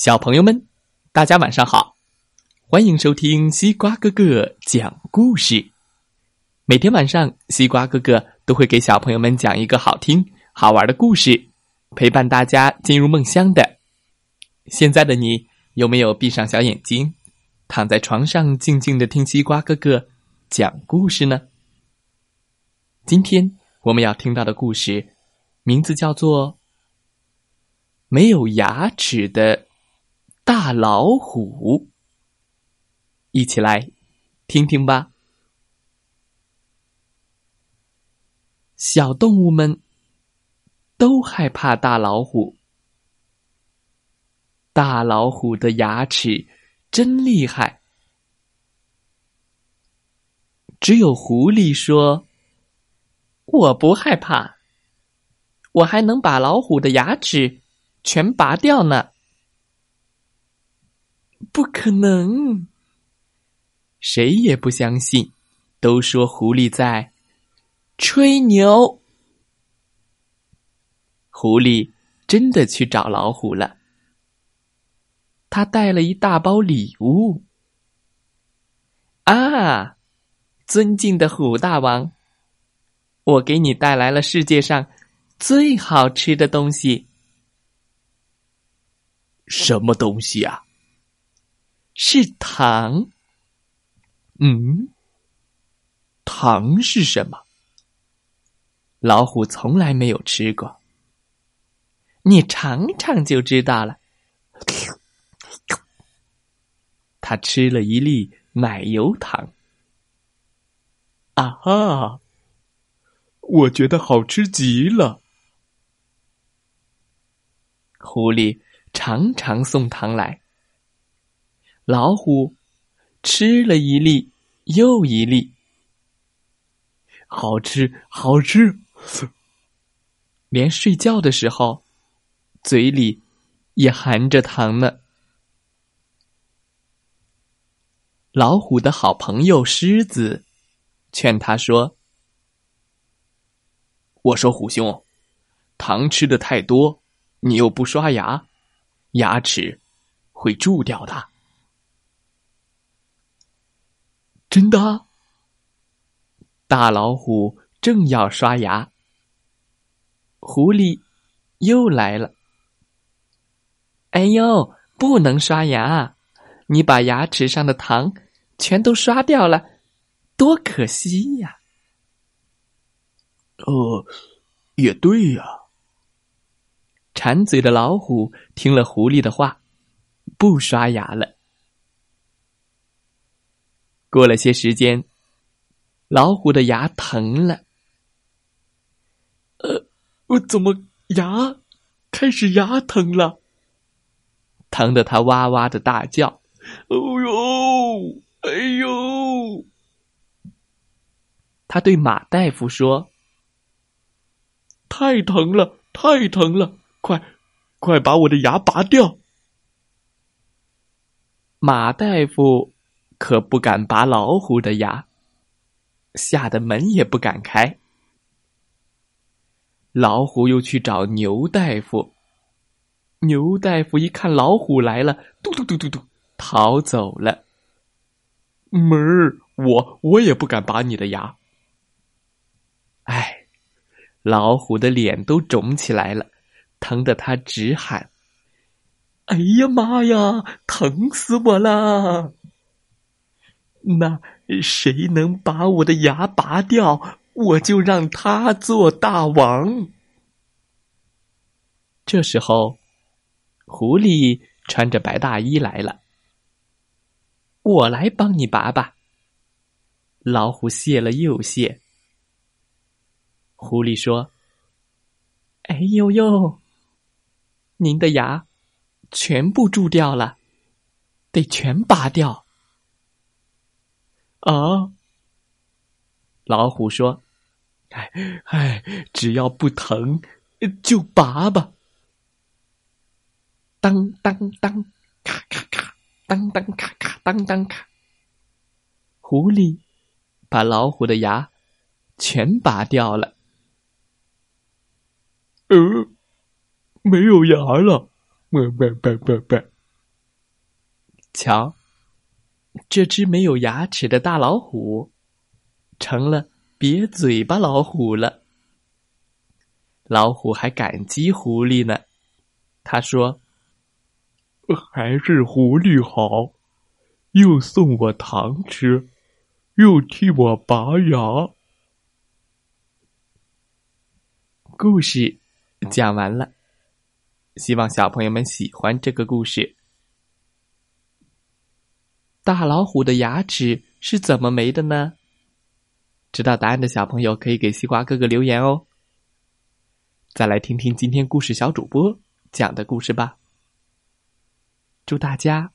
小朋友们，大家晚上好！欢迎收听西瓜哥哥讲故事。每天晚上，西瓜哥哥都会给小朋友们讲一个好听、好玩的故事，陪伴大家进入梦乡的。现在的你有没有闭上小眼睛，躺在床上静静的听西瓜哥哥讲故事呢？今天我们要听到的故事，名字叫做《没有牙齿的》。大老虎，一起来听听吧。小动物们都害怕大老虎。大老虎的牙齿真厉害。只有狐狸说：“我不害怕，我还能把老虎的牙齿全拔掉呢。”不可能！谁也不相信，都说狐狸在吹牛。狐狸真的去找老虎了，他带了一大包礼物。啊，尊敬的虎大王，我给你带来了世界上最好吃的东西。什么东西啊？是糖，嗯，糖是什么？老虎从来没有吃过，你尝尝就知道了。他吃了一粒奶油糖，啊哈，我觉得好吃极了。狐狸常常送糖来。老虎吃了一粒又一粒，好吃好吃，连睡觉的时候嘴里也含着糖呢。老虎的好朋友狮子劝他说：“我说虎兄，糖吃的太多，你又不刷牙，牙齿会蛀掉的。”真的，大老虎正要刷牙，狐狸又来了。哎呦，不能刷牙！你把牙齿上的糖全都刷掉了，多可惜呀！呃，也对呀。馋嘴的老虎听了狐狸的话，不刷牙了。过了些时间，老虎的牙疼了。呃，我怎么牙开始牙疼了？疼得他哇哇的大叫：“哦呦，哎呦！”他对马大夫说：“太疼了，太疼了！快，快把我的牙拔掉！”马大夫。可不敢拔老虎的牙，吓得门也不敢开。老虎又去找牛大夫，牛大夫一看老虎来了，嘟嘟嘟嘟嘟，逃走了。门儿，我我也不敢拔你的牙。哎，老虎的脸都肿起来了，疼得他直喊：“哎呀妈呀，疼死我了！”那谁能把我的牙拔掉，我就让他做大王。这时候，狐狸穿着白大衣来了。我来帮你拔吧。老虎谢了又谢。狐狸说：“哎呦呦，您的牙全部蛀掉了，得全拔掉。”啊！老虎说：“哎哎，只要不疼，就拔吧。”当当当，咔咔咔，当当咔咔，当当咔。狐狸把老虎的牙全拔掉了。呃，没有牙了，不不不不不。瞧，这只没有牙齿的大老虎，成了瘪嘴巴老虎了。老虎还感激狐狸呢，他说：“还是狐狸好，又送我糖吃，又替我拔牙。”故事讲完了，希望小朋友们喜欢这个故事。大老虎的牙齿是怎么没的呢？知道答案的小朋友可以给西瓜哥哥留言哦。再来听听今天故事小主播讲的故事吧。祝大家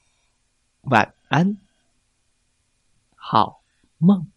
晚安，好梦。